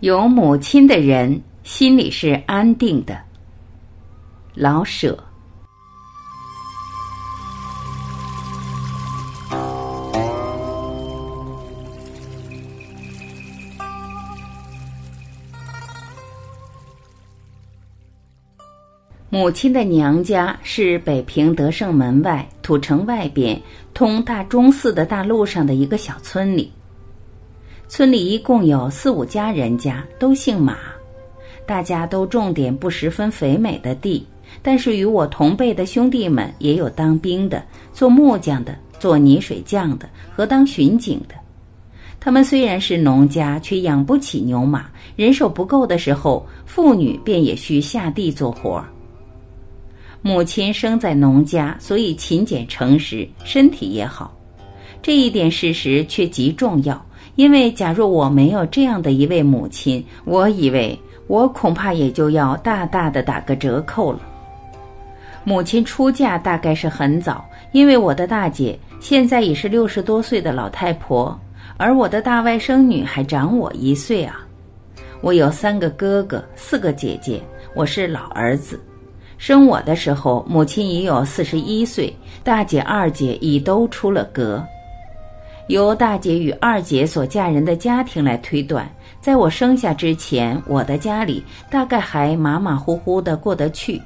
有母亲的人心里是安定的。老舍。母亲的娘家是北平德胜门外土城外边通大钟寺的大路上的一个小村里。村里一共有四五家人家，都姓马，大家都种点不十分肥美的地。但是与我同辈的兄弟们也有当兵的、做木匠的、做泥水匠的和当巡警的。他们虽然是农家，却养不起牛马，人手不够的时候，妇女便也需下地做活儿。母亲生在农家，所以勤俭诚实，身体也好。这一点事实却极重要。因为，假若我没有这样的一位母亲，我以为我恐怕也就要大大的打个折扣了。母亲出嫁大概是很早，因为我的大姐现在已是六十多岁的老太婆，而我的大外甥女还长我一岁啊。我有三个哥哥，四个姐姐，我是老儿子。生我的时候，母亲已有四十一岁，大姐、二姐已都出了阁。由大姐与二姐所嫁人的家庭来推断，在我生下之前，我的家里大概还马马虎虎的过得去。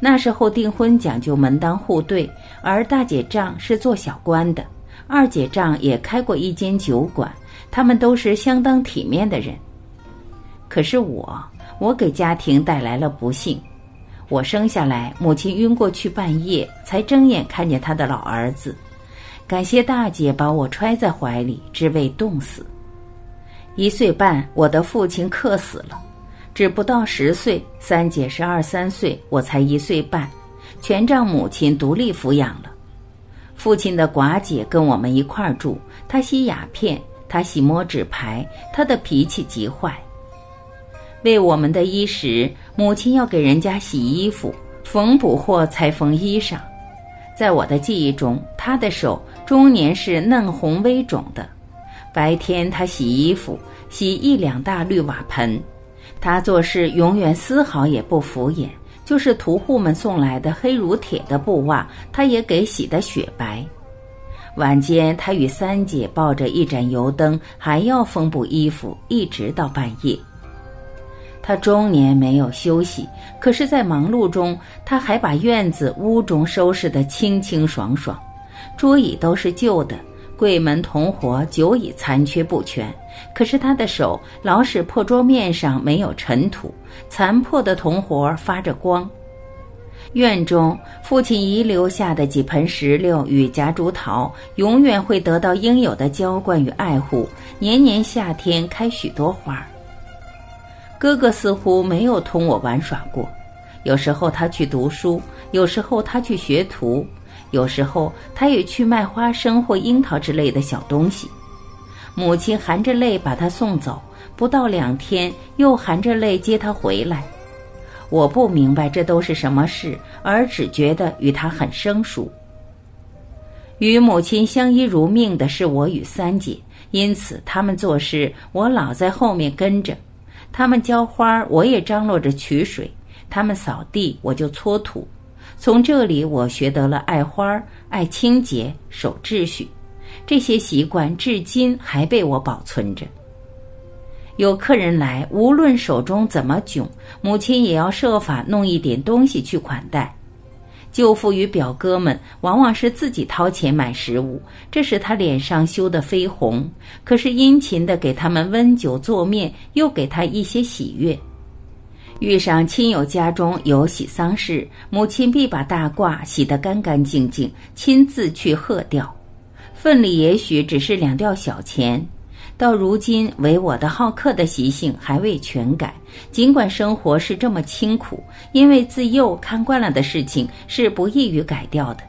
那时候订婚讲究门当户对，而大姐丈是做小官的，二姐丈也开过一间酒馆，他们都是相当体面的人。可是我，我给家庭带来了不幸。我生下来，母亲晕过去半夜，才睁眼看见她的老儿子。感谢大姐把我揣在怀里，只为冻死。一岁半，我的父亲客死了，只不到十岁。三姐是二三岁，我才一岁半，全仗母亲独立抚养了。父亲的寡姐跟我们一块儿住，她吸鸦片，她喜摸纸牌，她的脾气极坏。为我们的衣食，母亲要给人家洗衣服，缝补货裁缝衣裳。在我的记忆中，她的手。中年是嫩红微肿的，白天他洗衣服，洗一两大绿瓦盆。他做事永远丝毫也不敷衍，就是屠户们送来的黑如铁的布袜，他也给洗得雪白。晚间，他与三姐抱着一盏油灯，还要缝补衣服，一直到半夜。他终年没有休息，可是，在忙碌中，他还把院子屋中收拾得清清爽爽。桌椅都是旧的，柜门铜活久已残缺不全。可是他的手老使破桌面上没有尘土，残破的铜活发着光。院中父亲遗留下的几盆石榴与夹竹桃，永远会得到应有的浇灌与爱护，年年夏天开许多花。哥哥似乎没有同我玩耍过，有时候他去读书，有时候他去学徒。有时候，他也去卖花生或樱桃之类的小东西。母亲含着泪把他送走，不到两天又含着泪接他回来。我不明白这都是什么事，而只觉得与他很生疏。与母亲相依如命的是我与三姐，因此他们做事，我老在后面跟着。他们浇花，我也张罗着取水；他们扫地，我就搓土。从这里，我学得了爱花、爱清洁、守秩序，这些习惯至今还被我保存着。有客人来，无论手中怎么窘，母亲也要设法弄一点东西去款待。舅父与表哥们往往是自己掏钱买食物，这使他脸上羞得绯红，可是殷勤的给他们温酒做面，又给他一些喜悦。遇上亲友家中有喜丧事，母亲必把大褂洗得干干净净，亲自去贺吊。份里也许只是两吊小钱，到如今唯我的好客的习性还未全改。尽管生活是这么清苦，因为自幼看惯了的事情是不易于改掉的。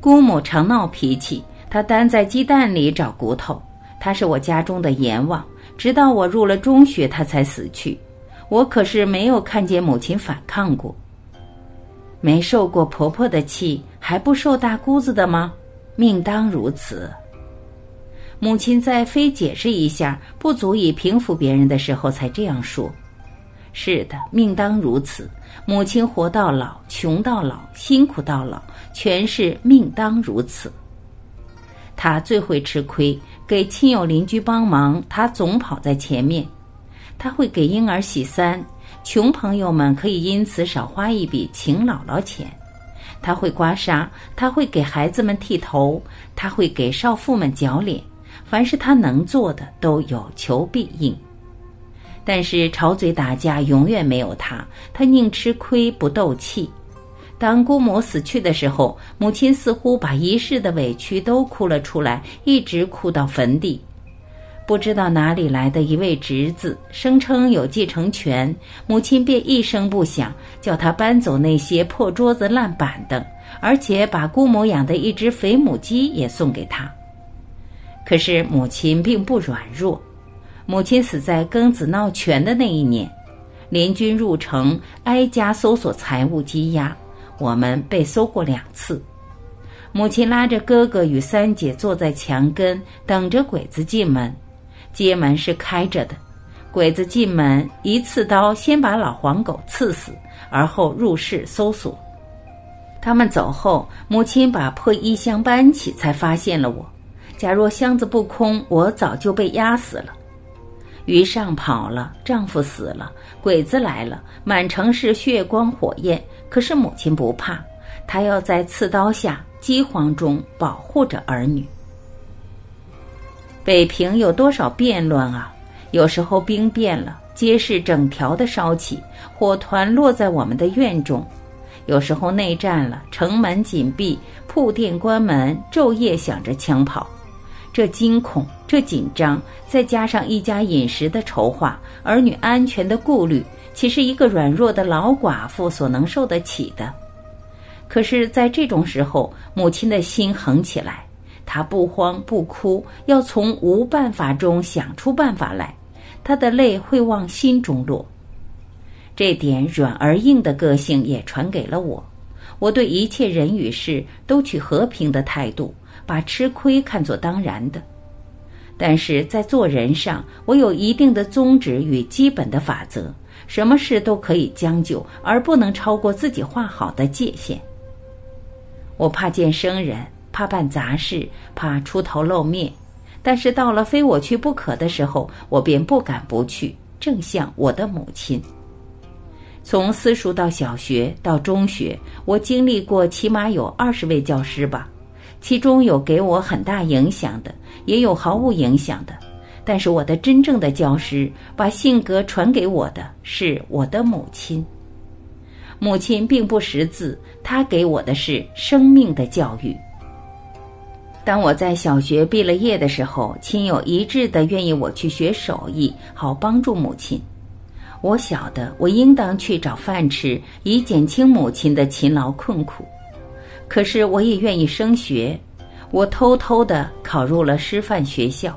姑母常闹脾气，她单在鸡蛋里找骨头。她是我家中的阎王，直到我入了中学，她才死去。我可是没有看见母亲反抗过，没受过婆婆的气，还不受大姑子的吗？命当如此。母亲在非解释一下不足以平复别人的时候，才这样说：“是的，命当如此。母亲活到老，穷到老，辛苦到老，全是命当如此。他最会吃亏，给亲友邻居帮忙，他总跑在前面。他会给婴儿洗三，穷朋友们可以因此少花一笔请姥姥钱。他会刮痧，他会给孩子们剃头，他会给少妇们绞脸。”凡是他能做的，都有求必应。但是吵嘴打架永远没有他，他宁吃亏不斗气。当姑母死去的时候，母亲似乎把一世的委屈都哭了出来，一直哭到坟地。不知道哪里来的一位侄子，声称有继承权，母亲便一声不响，叫他搬走那些破桌子烂板凳，而且把姑母养的一只肥母鸡也送给他。可是母亲并不软弱。母亲死在庚子闹权的那一年，联军入城，挨家搜索财物积压，我们被搜过两次。母亲拉着哥哥与三姐坐在墙根，等着鬼子进门。街门是开着的，鬼子进门一刺刀先把老黄狗刺死，而后入室搜索。他们走后，母亲把破衣箱搬起，才发现了我。假若箱子不空，我早就被压死了。于上跑了，丈夫死了，鬼子来了，满城是血光火焰。可是母亲不怕，她要在刺刀下、饥荒中保护着儿女。北平有多少变乱啊！有时候兵变了，街市整条的烧起，火团落在我们的院中；有时候内战了，城门紧闭，铺店关门，昼夜响着枪炮。这惊恐，这紧张，再加上一家饮食的筹划，儿女安全的顾虑，岂是一个软弱的老寡妇所能受得起的？可是，在这种时候，母亲的心横起来，他不慌不哭，要从无办法中想出办法来，他的泪会往心中落。这点软而硬的个性也传给了我，我对一切人与事都取和平的态度。把吃亏看作当然的，但是在做人上，我有一定的宗旨与基本的法则，什么事都可以将就，而不能超过自己画好的界限。我怕见生人，怕办杂事，怕出头露面，但是到了非我去不可的时候，我便不敢不去。正像我的母亲，从私塾到小学到中学，我经历过起码有二十位教师吧。其中有给我很大影响的，也有毫无影响的。但是我的真正的教师，把性格传给我的是我的母亲。母亲并不识字，她给我的是生命的教育。当我在小学毕了业的时候，亲友一致的愿意我去学手艺，好帮助母亲。我晓得我应当去找饭吃，以减轻母亲的勤劳困苦。可是我也愿意升学，我偷偷的考入了师范学校，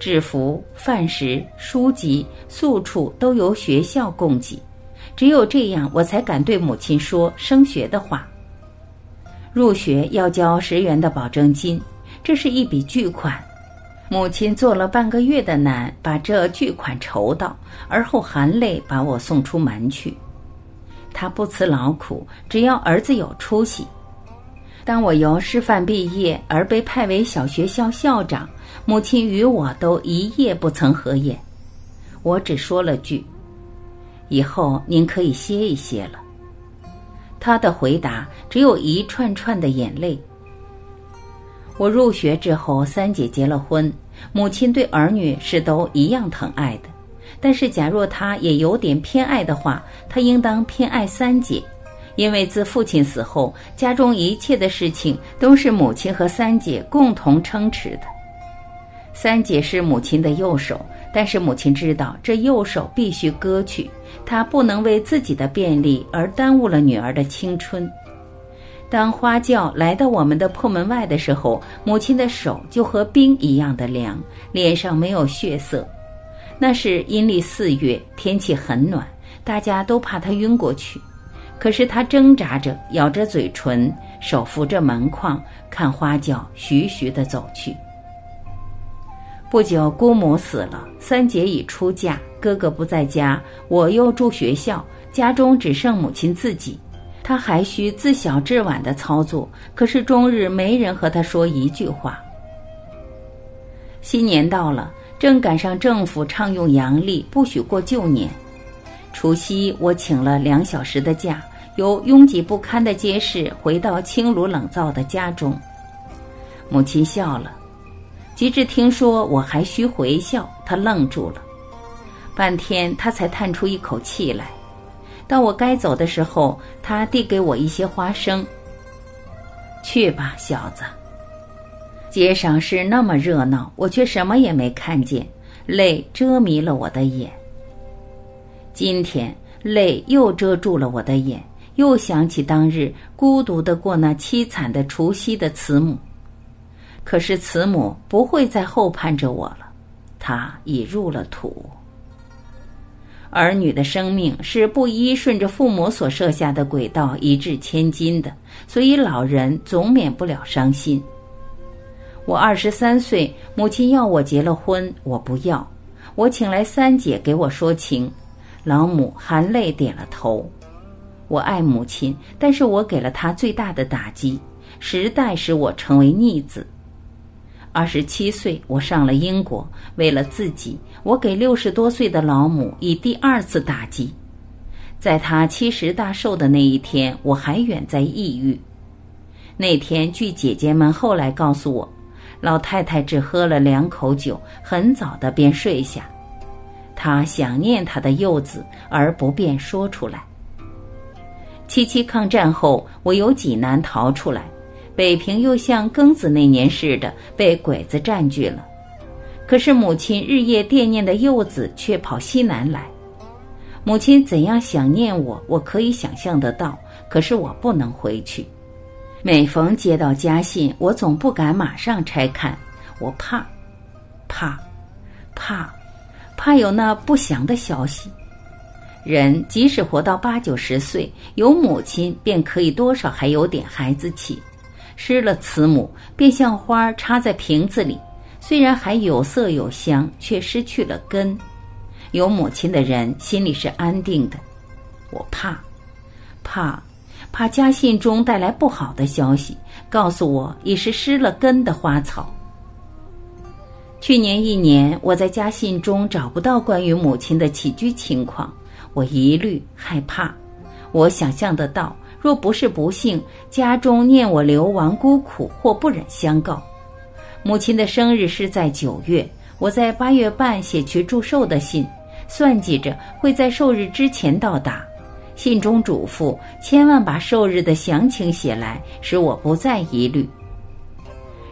制服、饭食、书籍、宿处都由学校供给，只有这样，我才敢对母亲说升学的话。入学要交十元的保证金，这是一笔巨款，母亲做了半个月的难，把这巨款筹到，而后含泪把我送出门去。她不辞劳苦，只要儿子有出息。当我由师范毕业而被派为小学校校长，母亲与我都一夜不曾合眼。我只说了句：“以后您可以歇一歇了。”他的回答只有一串串的眼泪。我入学之后，三姐结了婚，母亲对儿女是都一样疼爱的。但是，假若她也有点偏爱的话，她应当偏爱三姐。因为自父亲死后，家中一切的事情都是母亲和三姐共同撑持的。三姐是母亲的右手，但是母亲知道这右手必须割去，她不能为自己的便利而耽误了女儿的青春。当花轿来到我们的破门外的时候，母亲的手就和冰一样的凉，脸上没有血色。那是阴历四月，天气很暖，大家都怕她晕过去。可是她挣扎着，咬着嘴唇，手扶着门框，看花轿徐徐地走去。不久，姑母死了，三姐已出嫁，哥哥不在家，我又住学校，家中只剩母亲自己。她还需自小至晚的操作，可是终日没人和她说一句话。新年到了，正赶上政府倡用阳历，不许过旧年。除夕，我请了两小时的假，由拥挤不堪的街市回到清炉冷灶的家中。母亲笑了。及至听说我还需回校，他愣住了，半天他才叹出一口气来。当我该走的时候，他递给我一些花生。去吧，小子。街上是那么热闹，我却什么也没看见，泪遮迷了我的眼。今天泪又遮住了我的眼，又想起当日孤独的过那凄惨的除夕的慈母。可是慈母不会再后盼着我了，她已入了土。儿女的生命是不依顺着父母所设下的轨道一掷千金的，所以老人总免不了伤心。我二十三岁，母亲要我结了婚，我不要。我请来三姐给我说情，老母含泪点了头。我爱母亲，但是我给了她最大的打击，时代使我成为逆子。二十七岁，我上了英国。为了自己，我给六十多岁的老母以第二次打击。在她七十大寿的那一天，我还远在异域。那天，据姐姐们后来告诉我，老太太只喝了两口酒，很早的便睡下。她想念她的幼子，而不便说出来。七七抗战后，我由济南逃出来。北平又像庚子那年似的被鬼子占据了，可是母亲日夜惦念的幼子却跑西南来。母亲怎样想念我，我可以想象得到。可是我不能回去。每逢接到家信，我总不敢马上拆看，我怕，怕，怕，怕有那不祥的消息。人即使活到八九十岁，有母亲便可以多少还有点孩子气。失了慈母，便像花插在瓶子里，虽然还有色有香，却失去了根。有母亲的人心里是安定的。我怕，怕，怕家信中带来不好的消息，告诉我已是失了根的花草。去年一年，我在家信中找不到关于母亲的起居情况，我疑虑害怕。我想象得到。若不是不幸，家中念我流亡孤苦，或不忍相告。母亲的生日是在九月，我在八月半写去祝寿的信，算计着会在寿日之前到达。信中嘱咐千万把寿日的详情写来，使我不再疑虑。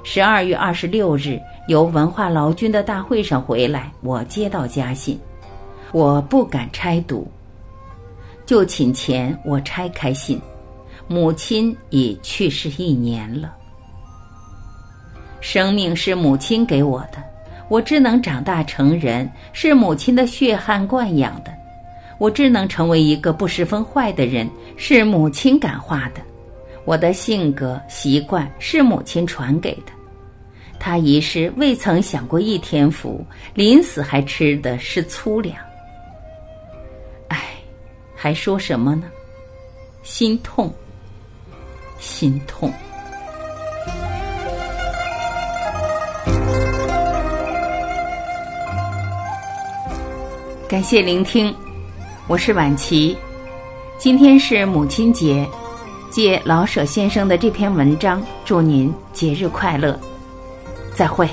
十二月二十六日，由文化劳军的大会上回来，我接到家信，我不敢拆读。就寝前，我拆开信。母亲已去世一年了。生命是母亲给我的，我只能长大成人，是母亲的血汗惯养的；我只能成为一个不十分坏的人，是母亲感化的；我的性格习惯是母亲传给的。她一世未曾享过一天福，临死还吃的是粗粮。唉，还说什么呢？心痛。心痛。感谢聆听，我是婉琪。今天是母亲节，借老舍先生的这篇文章，祝您节日快乐。再会。